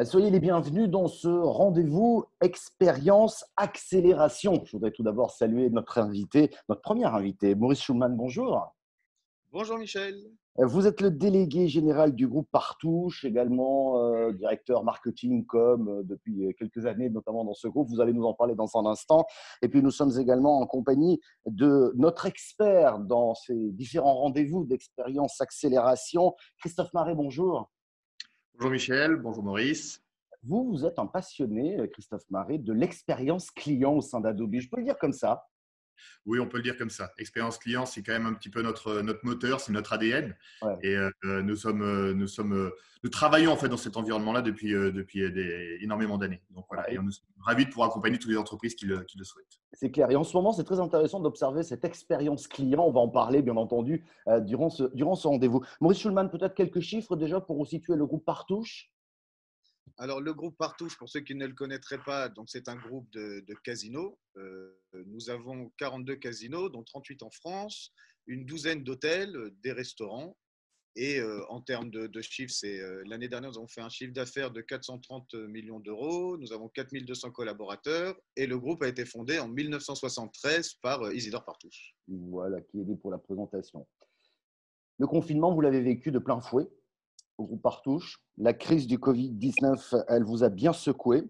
Euh, soyez les bienvenus dans ce rendez-vous expérience accélération. Je voudrais tout d'abord saluer notre invité, notre premier invité, Maurice Schulman. Bonjour. Bonjour Michel. Euh, vous êtes le délégué général du groupe Partouche, également euh, directeur marketing com depuis quelques années, notamment dans ce groupe. Vous allez nous en parler dans un instant. Et puis nous sommes également en compagnie de notre expert dans ces différents rendez-vous d'expérience accélération, Christophe Marais. Bonjour. Bonjour Michel, bonjour Maurice. Vous, vous êtes un passionné, Christophe Marais, de l'expérience client au sein d'Adobe. Je peux le dire comme ça oui, on peut le dire comme ça. Expérience client, c'est quand même un petit peu notre, notre moteur, c'est notre ADN. Et euh, nous, sommes, euh, nous, sommes, euh, nous travaillons en fait dans cet environnement-là depuis, depuis énormément d'années. Donc voilà, et nous sommes ravis de pouvoir accompagner toutes les entreprises qui le, qui le souhaitent. C'est clair. Et en ce moment, c'est très intéressant d'observer cette expérience client. On va en parler, bien entendu, durant ce, durant ce rendez-vous. Maurice Schulman, peut-être quelques chiffres déjà pour situer le groupe Partouche? Alors, le groupe Partouche, pour ceux qui ne le connaîtraient pas, c'est un groupe de, casinos. Euh, nous avons 42 casinos, dont 38 en France, une douzaine d'hôtels, des restaurants. Et euh, en termes de, chiffres, c'est euh, l'année dernière, nous avons fait un chiffre d'affaires de 430 millions d'euros. Nous avons 4200 collaborateurs et le groupe a été fondé en 1973 par Isidore Partouche. Voilà qui est dit pour la présentation. Le confinement, vous l'avez vécu de plein fouet groupe Partouche. La crise du Covid-19, elle vous a bien secoué.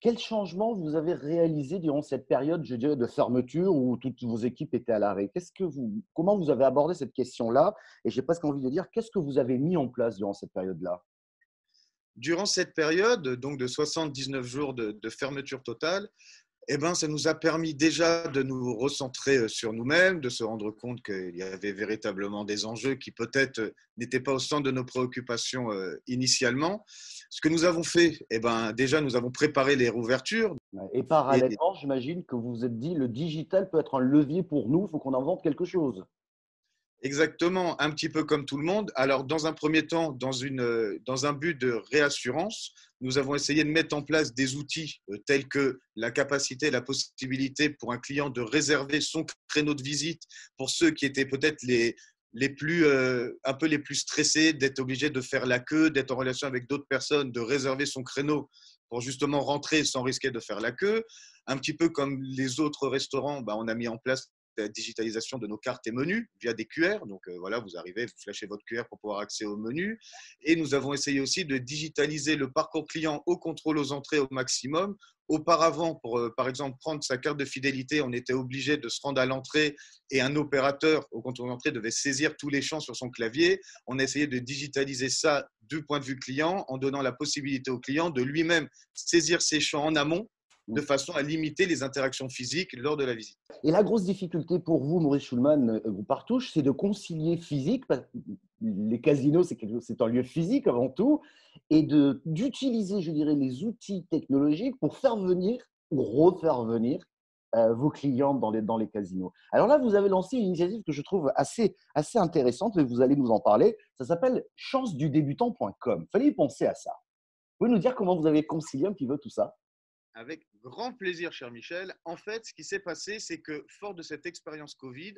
Quel changement vous avez réalisé durant cette période, je dirais, de fermeture où toutes vos équipes étaient à l'arrêt? Qu'est-ce que vous, Comment vous avez abordé cette question-là? Et j'ai presque envie de dire, qu'est-ce que vous avez mis en place durant cette période-là? Durant cette période, donc de 79 jours de, de fermeture totale, eh ben, ça nous a permis déjà de nous recentrer euh, sur nous-mêmes, de se rendre compte qu'il y avait véritablement des enjeux qui peut-être euh, n'étaient pas au centre de nos préoccupations euh, initialement. Ce que nous avons fait, eh ben, déjà, nous avons préparé les rouvertures. Et parallèlement, j'imagine que vous vous êtes dit, le digital peut être un levier pour nous, il faut qu'on invente quelque chose. Exactement, un petit peu comme tout le monde. Alors, dans un premier temps, dans, une, dans un but de réassurance, nous avons essayé de mettre en place des outils euh, tels que la capacité, la possibilité pour un client de réserver son créneau de visite pour ceux qui étaient peut-être les, les plus, euh, un peu les plus stressés, d'être obligé de faire la queue, d'être en relation avec d'autres personnes, de réserver son créneau pour justement rentrer sans risquer de faire la queue. Un petit peu comme les autres restaurants, bah, on a mis en place la digitalisation de nos cartes et menus via des QR. Donc euh, voilà, vous arrivez, vous flashez votre QR pour pouvoir accéder au menu. Et nous avons essayé aussi de digitaliser le parcours client au contrôle aux entrées au maximum. Auparavant, pour euh, par exemple prendre sa carte de fidélité, on était obligé de se rendre à l'entrée et un opérateur au contrôle d'entrée devait saisir tous les champs sur son clavier. On a essayé de digitaliser ça du point de vue client en donnant la possibilité au client de lui-même saisir ses champs en amont de façon à limiter les interactions physiques lors de la visite. Et la grosse difficulté pour vous, Maurice Schulman, vous euh, partouche, c'est de concilier physique, les casinos, c'est un lieu physique avant tout, et d'utiliser, je dirais, les outils technologiques pour faire venir ou refaire venir euh, vos clients dans les, dans les casinos. Alors là, vous avez lancé une initiative que je trouve assez, assez intéressante, et vous allez nous en parler. Ça s'appelle chancedudebutant.com. Fallait y penser à ça. Vous pouvez nous dire comment vous avez concilié un petit peu tout ça? Avec grand plaisir, cher Michel. En fait, ce qui s'est passé, c'est que fort de cette expérience Covid,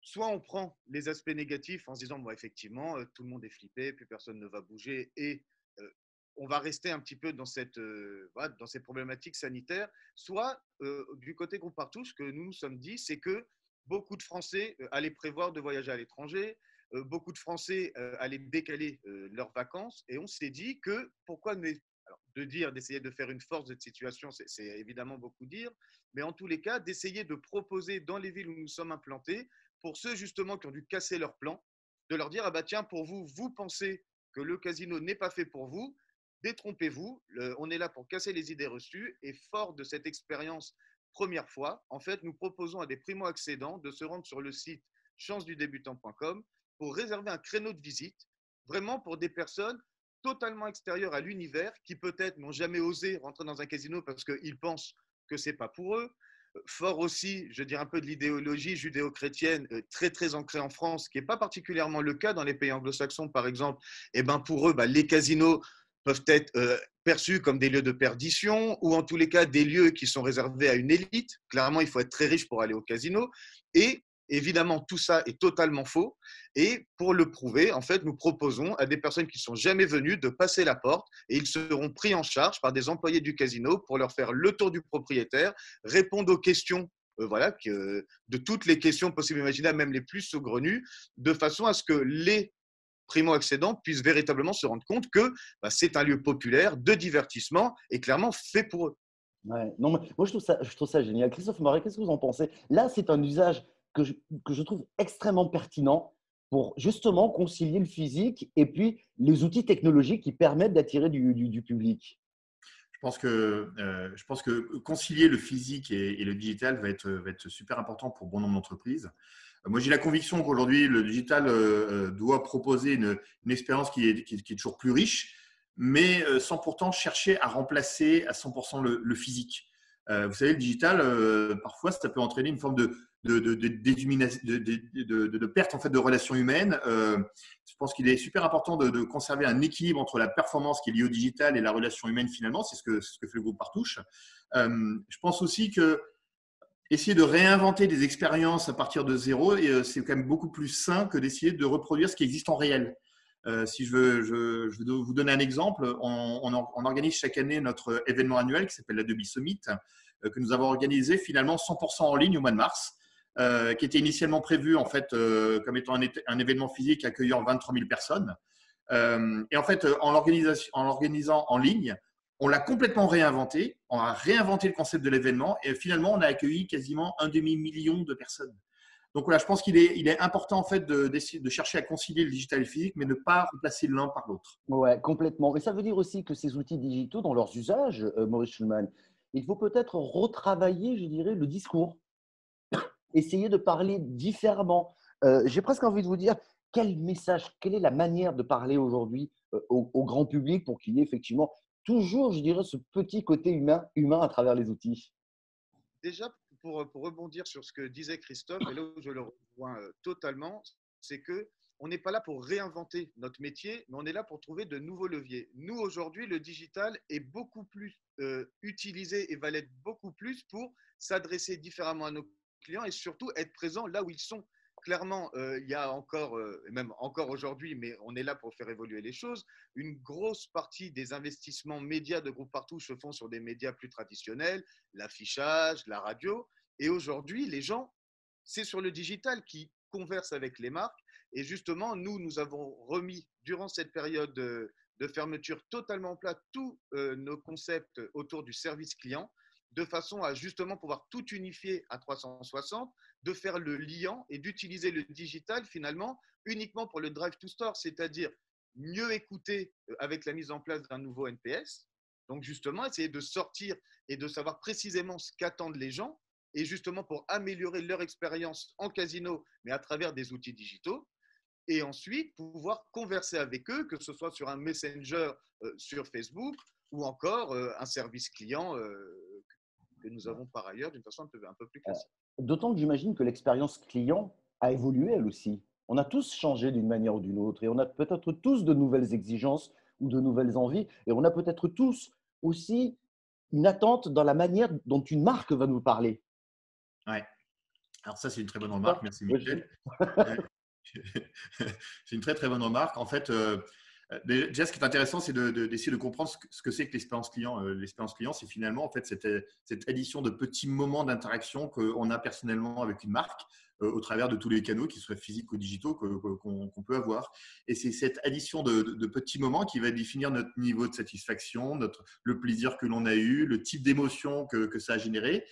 soit on prend les aspects négatifs en se disant, bon, effectivement, euh, tout le monde est flippé, plus personne ne va bouger et euh, on va rester un petit peu dans, cette, euh, dans ces problématiques sanitaires, soit du côté groupe partout, ce que nous nous sommes dit, c'est que beaucoup de Français allaient prévoir de voyager à l'étranger, beaucoup de Français allaient décaler leurs vacances et on s'est dit que pourquoi ne de dire, d'essayer de faire une force de situation, c'est évidemment beaucoup dire, mais en tous les cas, d'essayer de proposer dans les villes où nous sommes implantés, pour ceux justement qui ont dû casser leur plan, de leur dire, ah bah tiens, pour vous, vous pensez que le casino n'est pas fait pour vous, détrompez-vous, on est là pour casser les idées reçues, et fort de cette expérience première fois, en fait, nous proposons à des primo-accédants de se rendre sur le site chancedudebutant.com pour réserver un créneau de visite, vraiment pour des personnes totalement extérieurs à l'univers qui peut-être n'ont jamais osé rentrer dans un casino parce qu'ils pensent que c'est pas pour eux. Fort aussi, je dirais un peu de l'idéologie judéo-chrétienne euh, très très ancrée en France, qui n'est pas particulièrement le cas dans les pays anglo-saxons par exemple. Et eh ben pour eux, bah, les casinos peuvent être euh, perçus comme des lieux de perdition ou en tous les cas des lieux qui sont réservés à une élite. Clairement, il faut être très riche pour aller au casino. Et Évidemment, tout ça est totalement faux. Et pour le prouver, en fait, nous proposons à des personnes qui sont jamais venues de passer la porte et ils seront pris en charge par des employés du casino pour leur faire le tour du propriétaire, répondre aux questions euh, voilà, que, de toutes les questions possibles et imaginables, même les plus saugrenues, de façon à ce que les primo-accédants puissent véritablement se rendre compte que bah, c'est un lieu populaire de divertissement et clairement fait pour eux. Ouais. Non, moi, je trouve, ça, je trouve ça génial. Christophe Moret, qu'est-ce que vous en pensez? Là, c'est un usage que je, trouve extrêmement pertinent pour justement concilier le physique et puis les outils technologiques qui permettent d'attirer du, public. Je pense, que, euh, je pense que concilier le physique et, le digital va être, super important pour bon nombre d'entreprises. Moi, j'ai la conviction qu'aujourd'hui, le digital euh, euh, doit proposer une, expérience qui est, qui toujours plus riche, mais sans pourtant chercher à remplacer à 100% le, le physique. vous savez, le digital, parfois, ça peut entraîner une forme de, de, perte en fait de relations humaines. Euh, je pense qu'il est super important de, conserver un équilibre entre la performance qui est liée au digital et la relation humaine finalement. C'est ce que, fait le groupe Partouche. Euh, je pense aussi que essayer de réinventer des expériences à partir de zéro, euh, c'est quand même beaucoup plus sain que d'essayer de reproduire ce qui existe en réel. si je veux, vous donner un exemple, on, organise chaque année notre événement annuel qui s'appelle l'Adobe Summit, que nous avons organisé finalement 100% en ligne au mois de mars. Euh, qui était initialement prévu en fait euh, comme étant un, événement physique accueillant 23 000 personnes. Euh, et en fait, en l'organisant en ligne, on l'a complètement réinventé. On a réinventé le concept de l'événement et finalement, on a accueilli quasiment un demi-million de personnes. Donc voilà, je pense qu'il est, important en fait de, de, chercher à concilier le digital et le physique, mais ne pas remplacer l'un par l'autre. Ouais, complètement. Et ça veut dire aussi que ces outils digitaux, dans leurs usages, Maurice Schulman, il faut peut-être retravailler, je dirais, le discours essayer de parler différemment. Euh, j'ai presque envie de vous dire quel message, quelle est la manière de parler aujourd'hui euh, au, grand public pour qu'il y ait effectivement toujours, je dirais, ce petit côté humain, humain à travers les outils? Déjà, pour, rebondir sur ce que disait Christophe, et là où je le rejoins euh, totalement, c'est que on n'est pas là pour réinventer notre métier, mais on est là pour trouver de nouveaux leviers. Nous, aujourd'hui, le digital est beaucoup plus utilisé et va l'être beaucoup plus pour s'adresser différemment à nos clients et surtout être présent là où ils sont. Clairement, euh, il y a encore, euh, même encore aujourd'hui, mais on est là pour faire évoluer les choses, une grosse partie des investissements médias de groupe partout se font sur des médias plus traditionnels, l'affichage, la radio. Et aujourd'hui, les gens, c'est sur le digital qui conversent avec les marques. Et justement, nous, nous avons remis durant cette période de, fermeture totalement plat tous euh, nos concepts autour du service client de façon à justement pouvoir tout unifier à 360, de faire le liant et d'utiliser le digital finalement uniquement pour le drive to store, c'est-à-dire mieux écouter euh, avec la mise en place d'un nouveau NPS. Donc justement, essayer de sortir et de savoir précisément ce qu'attendent les gens et justement pour améliorer leur expérience en casino, mais à travers des outils digitaux. Et ensuite, pouvoir converser avec eux, que ce soit sur un messenger euh, sur Facebook ou encore euh, un service client que nous avons par ailleurs d'une façon un peu, un peu plus classique. D'autant que j'imagine que l'expérience client a évolué elle aussi. On a tous changé d'une manière ou d'une autre et on a peut-être tous de nouvelles exigences ou de nouvelles envies et on a peut-être tous aussi une attente dans la manière dont une marque va nous parler. Ouais. Alors ça, c'est une très bonne remarque. Merci Michel. c'est une très très bonne remarque. En fait, euh, euh, déjà, ce qui est intéressant, c'est d'essayer de, comprendre ce que c'est que l'expérience client. Euh, l'expérience client, c'est finalement en fait cette, cette addition de petits moments d'interaction qu'on a personnellement avec une marque euh, au travers de tous les canaux, qu'ils soient physiques ou digitaux, qu'on peut avoir. Et c'est cette addition de, petits moments qui va définir notre niveau de satisfaction, notre, le plaisir que l'on a eu, le type d'émotion que, ça a généré.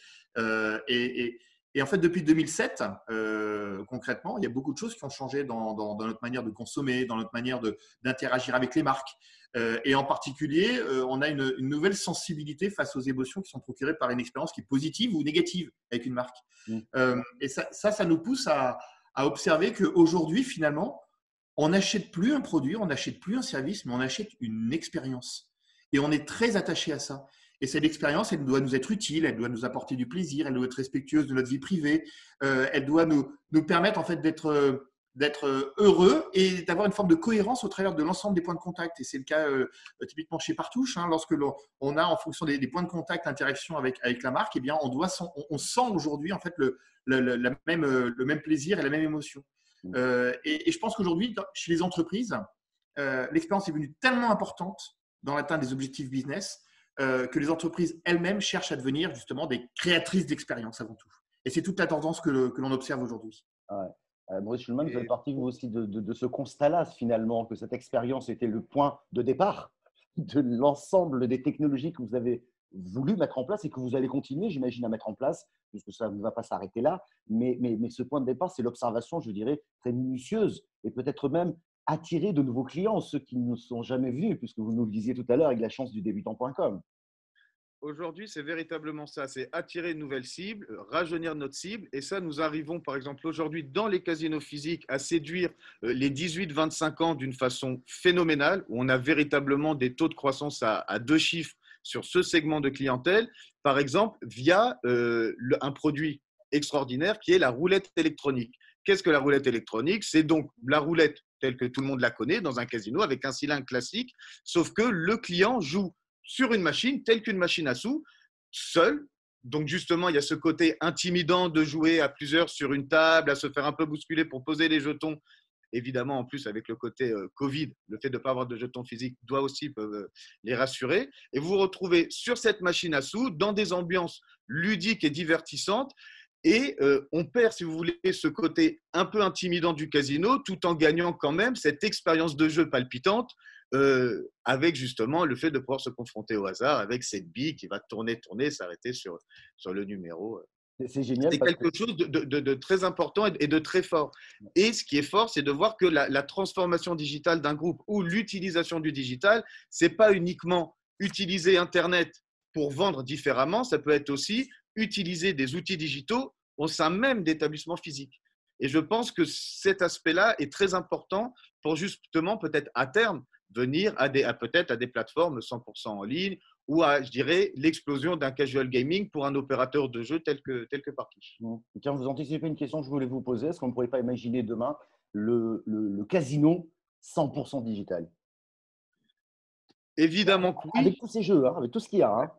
et en fait, depuis 2007, euh, concrètement, il y a beaucoup de choses qui ont changé dans, notre manière de consommer, dans notre manière d'interagir avec les marques. Euh, et en particulier, euh, on a une, nouvelle sensibilité face aux émotions qui sont procurées par une expérience qui est positive ou négative avec une marque. Mmh. et ça, ça, nous pousse à, à observer qu'aujourd'hui, finalement, on n'achète plus un produit, on n'achète plus un service, mais on achète une expérience. Et on est très attaché à ça. Et cette expérience, elle doit nous être utile, elle doit nous apporter du plaisir, elle doit être respectueuse de notre vie privée, euh, elle doit nous, nous permettre en fait d'être, d'être euh, heureux et d'avoir une forme de cohérence au travers de l'ensemble des points de contact. Et c'est le cas euh, typiquement chez Partouche, hein, lorsque l'on a en fonction des, points de contact l'interaction avec, avec la marque, eh bien, on, doit, on, sent aujourd'hui en fait le, la même, le même plaisir et la même émotion. Mmh. et, je pense qu'aujourd'hui, chez les entreprises, l'expérience est devenue tellement importante dans l'atteinte des objectifs business que les entreprises elles-mêmes cherchent à devenir justement des créatrices d'expérience avant tout. Et c'est toute la tendance que l'on observe aujourd'hui. Ouais. Euh, Maurice Schulman, vous faites partie vous aussi de, ce constat-là, finalement, que cette expérience était le point de départ de l'ensemble des technologies que vous avez voulu mettre en place et que vous allez continuer, j'imagine, à mettre en place, puisque ça ne va pas s'arrêter là. Mais, mais, mais, ce point de départ, c'est l'observation, je dirais, très minutieuse et peut-être même attirer de nouveaux clients, ceux qui ne sont jamais vus, puisque vous nous le disiez tout à l'heure avec la chance du débutant.com. Aujourd'hui, c'est véritablement ça, c'est attirer une nouvelle cible, rajeunir notre cible. Et ça, nous arrivons, par exemple, aujourd'hui, dans les casinos physiques, à séduire euh, les 18-25 ans d'une façon phénoménale, où on a véritablement des taux de croissance à, deux chiffres sur ce segment de clientèle, par exemple, via euh, un produit extraordinaire qui est la roulette électronique. Qu'est-ce que la roulette électronique? C'est donc la roulette telle que tout le monde la connaît dans un casino avec un cylindre classique, sauf que le client joue sur une machine, telle qu'une machine à sous, seul. Donc justement, il y a ce côté intimidant de jouer à plusieurs sur une table, à se faire un peu bousculer pour poser les jetons. Évidemment, en plus, avec le côté euh, Covid, le fait de ne pas avoir de jetons physiques doit aussi euh, les rassurer. Et vous vous retrouvez sur cette machine à sous, dans des ambiances ludiques et divertissantes. Et euh, on perd, si vous voulez, ce côté un peu intimidant du casino, tout en gagnant quand même cette expérience de jeu palpitante euh, avec justement le fait de pouvoir se confronter au hasard avec cette bille qui va tourner, tourner, s'arrêter sur, sur le numéro. C'est génial. C'est quelque chose de, de, très important et de très fort. Et ce qui est fort, c'est de voir que la, transformation digitale d'un groupe ou l'utilisation du digital, c'est pas uniquement utiliser Internet pour vendre différemment, ça peut être aussi utiliser des outils digitaux au sein même d'établissements physiques. Et je pense que cet aspect-là est très important pour justement, peut-être à terme, venir à, des, à peut-être à des plateformes 100% en ligne ou à, je dirais, l'explosion d'un casual gaming pour un opérateur de jeu tel que, tel que Partouche. Tiens, vous anticipez une question que je voulais vous poser. Est-ce qu'on ne pourrait pas imaginer demain le, le, casino 100% digital? Évidemment que oui. Avec tous ces jeux, hein, avec tout ce qu'il y a. Hein.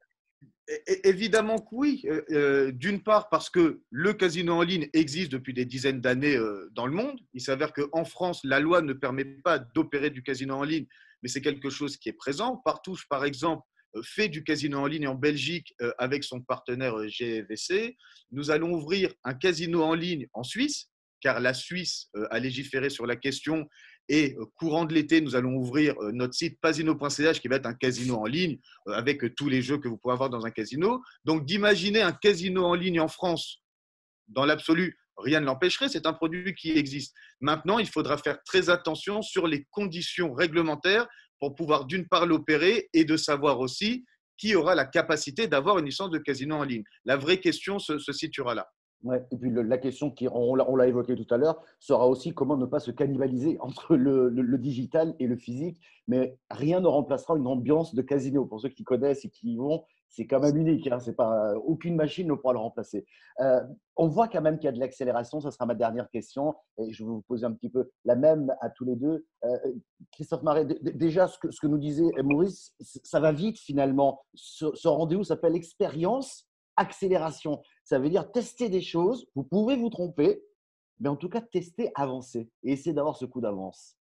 Évidemment que oui. Euh, euh, d'une part parce que le casino en ligne existe depuis des dizaines d'années euh, dans le monde. Il s'avère qu'en France, la loi ne permet pas d'opérer du casino en ligne, mais c'est quelque chose qui est présent. Partouche, par exemple, fait du casino en ligne en Belgique avec son partenaire GVC. Nous allons ouvrir un casino en ligne en Suisse, car la Suisse a légiféré sur la question et euh, courant de l'été, nous allons ouvrir euh, notre site pasino.ch qui va être un casino en ligne euh, avec tous les jeux que vous pouvez avoir dans un casino. Donc d'imaginer un casino en ligne en France, dans l'absolu, rien ne l'empêcherait. C'est un produit qui existe. Maintenant, il faudra faire très attention sur les conditions réglementaires pour pouvoir d'une part l'opérer et de savoir aussi qui aura la capacité d'avoir une licence de casino en ligne. La vraie question se situera là. Ouais. Et puis la question, qui, on l'a évoqué tout à l'heure, sera aussi comment ne pas se cannibaliser entre le, digital et le physique. Mais rien ne remplacera une ambiance de casino. Pour ceux qui connaissent et qui y vont, c'est quand même unique. Hein. C'est pas, aucune machine ne pourra le remplacer. Euh, on voit quand même qu'il y a de l'accélération. Ce sera ma dernière question. Et je vais vous poser un petit peu la même à tous les deux. Euh, Christophe Marais, déjà, ce que, nous disait Maurice, ça va vite finalement. Ce rendez-vous s'appelle expérience accélération. Ça veut dire tester des choses. Vous pouvez vous tromper, mais en tout cas, tester, avancer et essayer d'avoir ce coup d'avance.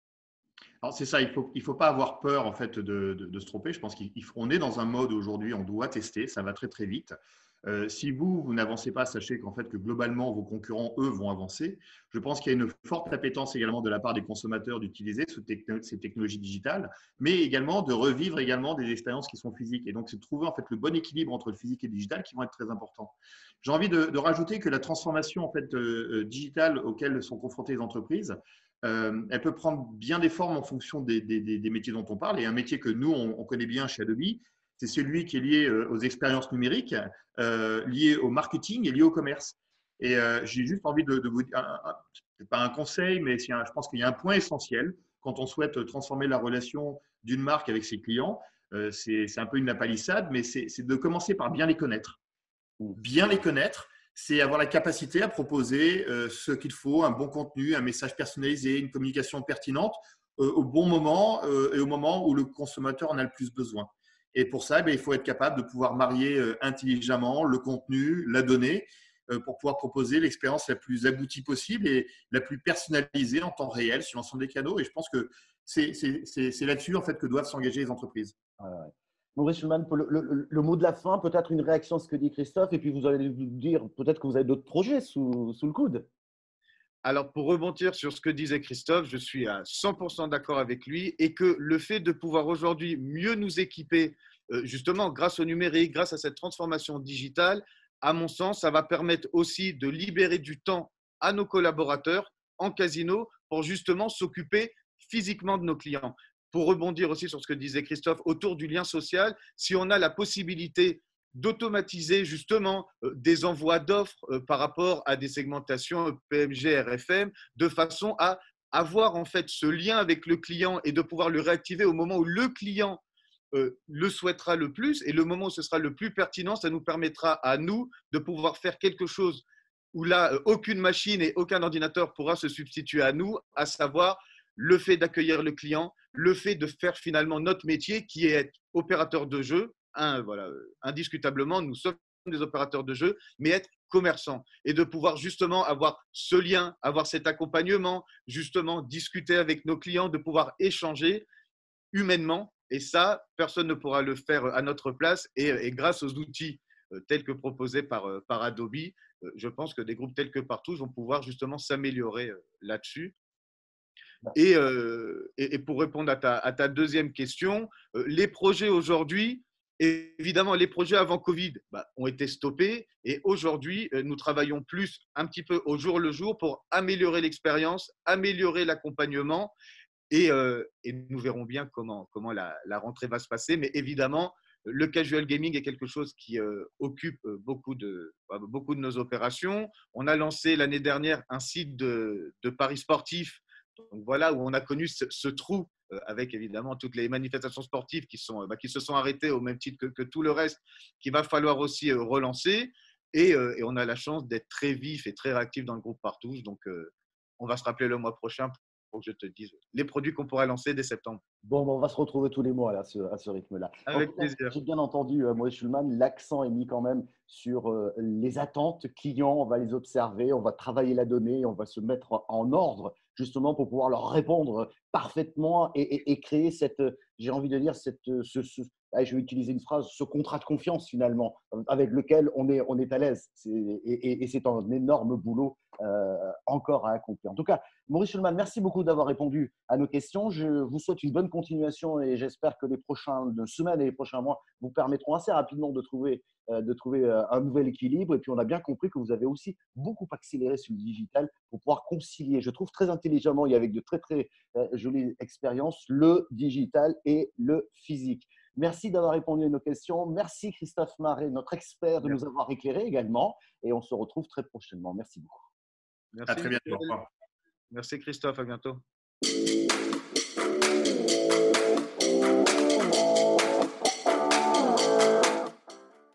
Alors c'est ça, il ne faut, pas avoir peur en fait de, de, se tromper. Je pense qu'on est dans un mode aujourd'hui, on doit tester, ça va très très vite. Euh, si vous, vous n'avancez pas, sachez qu'en fait que globalement vos concurrents, eux, vont avancer. Je pense qu'il y a une forte appétence également de la part des consommateurs d'utiliser ces technologies digitales, mais également de revivre également des expériences qui sont physiques. Et donc, c'est de trouver en fait le bon équilibre entre le physique et le digital qui vont être très importants. J'ai envie de, rajouter que la transformation en fait euh, euh, digitale auxquelles sont confrontées les entreprises, elle peut prendre bien des formes en fonction des, métiers dont on parle. Et un métier que nous, on, on connaît bien chez Adobe, c'est celui qui est lié euh, aux expériences numériques, euh, lié au marketing et lié au commerce. Et euh, j'ai juste envie de, vous dire, pas un conseil, mais je pense qu'il y a un point essentiel quand on souhaite transformer la relation d'une marque avec ses clients. c'est un peu une lapalissade, mais c'est de commencer par bien les connaître. Bien les connaître, c'est avoir la capacité à proposer ce qu'il faut, un bon contenu, un message personnalisé, une communication pertinente au bon moment et au moment où le consommateur en a le plus besoin. Et pour ça, eh il faut être capable de pouvoir marier intelligemment le contenu, la donnée, pour pouvoir proposer l'expérience la plus aboutie possible et la plus personnalisée en temps réel sur l'ensemble des canaux. Et je pense que c'est là-dessus en fait, que doivent s'engager les entreprises. Maurice Schulman, le, mot de la fin, peut-être une réaction à ce que dit Christophe, et puis vous allez nous dire peut-être que vous avez d'autres projets sous, le coude. Alors, pour rebondir sur ce que disait Christophe, je suis à 100% d'accord avec lui et que le fait de pouvoir aujourd'hui mieux nous équiper, euh, justement grâce au numérique, grâce à cette transformation digitale, à mon sens, ça va permettre aussi de libérer du temps à nos collaborateurs en casino pour justement s'occuper physiquement de nos clients. Pour rebondir aussi sur ce que disait Christophe autour du lien social, si on a la possibilité d'automatiser justement euh, des envois d'offres euh, par rapport à des segmentations PMG, RFM, de façon à avoir en fait ce lien avec le client et de pouvoir le réactiver au moment où le client euh, le souhaitera le plus et le moment où ce sera le plus pertinent, ça nous permettra à nous de pouvoir faire quelque chose où là, aucune machine et aucun ordinateur pourra se substituer à nous, à savoir le fait d'accueillir le client, le fait de faire finalement notre métier qui est être opérateur de jeu. Voilà, indiscutablement, nous sommes des opérateurs de jeu, mais être commerçant et de pouvoir justement avoir ce lien, avoir cet accompagnement, justement discuter avec nos clients, de pouvoir échanger humainement. Et ça, personne ne pourra le faire à notre place. Et, grâce aux outils euh, tels que proposés par, euh, par Adobe, euh, je pense que des groupes tels que Partout vont pouvoir justement s'améliorer là-dessus. Euh, et, et, pour répondre à ta, à ta deuxième question, euh, les projets aujourd'hui, évidemment, les projets avant Covid bah, ont été stoppés et aujourd'hui, euh, nous travaillons plus un petit peu au jour le jour pour améliorer l'expérience, améliorer l'accompagnement et, et, nous verrons bien comment, la, rentrée va se passer. Mais évidemment, le casual gaming est quelque chose qui occupe beaucoup de, beaucoup de nos opérations. On a lancé l'année dernière un site de, paris sportifs donc voilà où on a connu ce, trou euh, avec évidemment toutes les manifestations sportives qui, sont, bah, qui se sont arrêtées au même titre que, tout le reste, qu'il va falloir aussi euh, relancer. Euh, et, on a la chance d'être très vif et très réactif dans le groupe Partouche. Donc, on va se rappeler le mois prochain pour que je te dise les produits qu'on pourrait lancer dès septembre. Bon, on va se retrouver tous les mois là, à ce, rythme-là. Avec plaisir. J'ai bien entendu, Maurice Schulman, l'accent est mis quand même sur les attentes clients. On va les observer, on va travailler la donnée, on va se mettre en ordre justement pour pouvoir leur répondre parfaitement et, créer cette, j'ai envie de dire, cette, ce, je vais utiliser une phrase, ce contrat de confiance finalement, avec lequel on est, on est à l'aise. Et, c'est un énorme boulot euh, encore à accomplir. En tout cas, Maurice Schulman, merci beaucoup d'avoir répondu à nos questions. Je vous souhaite une bonne continuation et j'espère que les prochaines semaines et les prochains mois vous permettront assez rapidement de trouver, euh, de trouver euh, un nouvel équilibre. Et puis, on a bien compris que vous avez aussi beaucoup accéléré sur le digital pour pouvoir concilier, je trouve très intelligemment et avec de très, très jolies expériences, le digital et le physique. Merci d'avoir répondu à nos questions. Merci Christophe Marais, notre expert, de nous avoir éclairé également. Et on se retrouve très prochainement. Merci beaucoup. Merci. À très bientôt. Merci Christophe, à bientôt.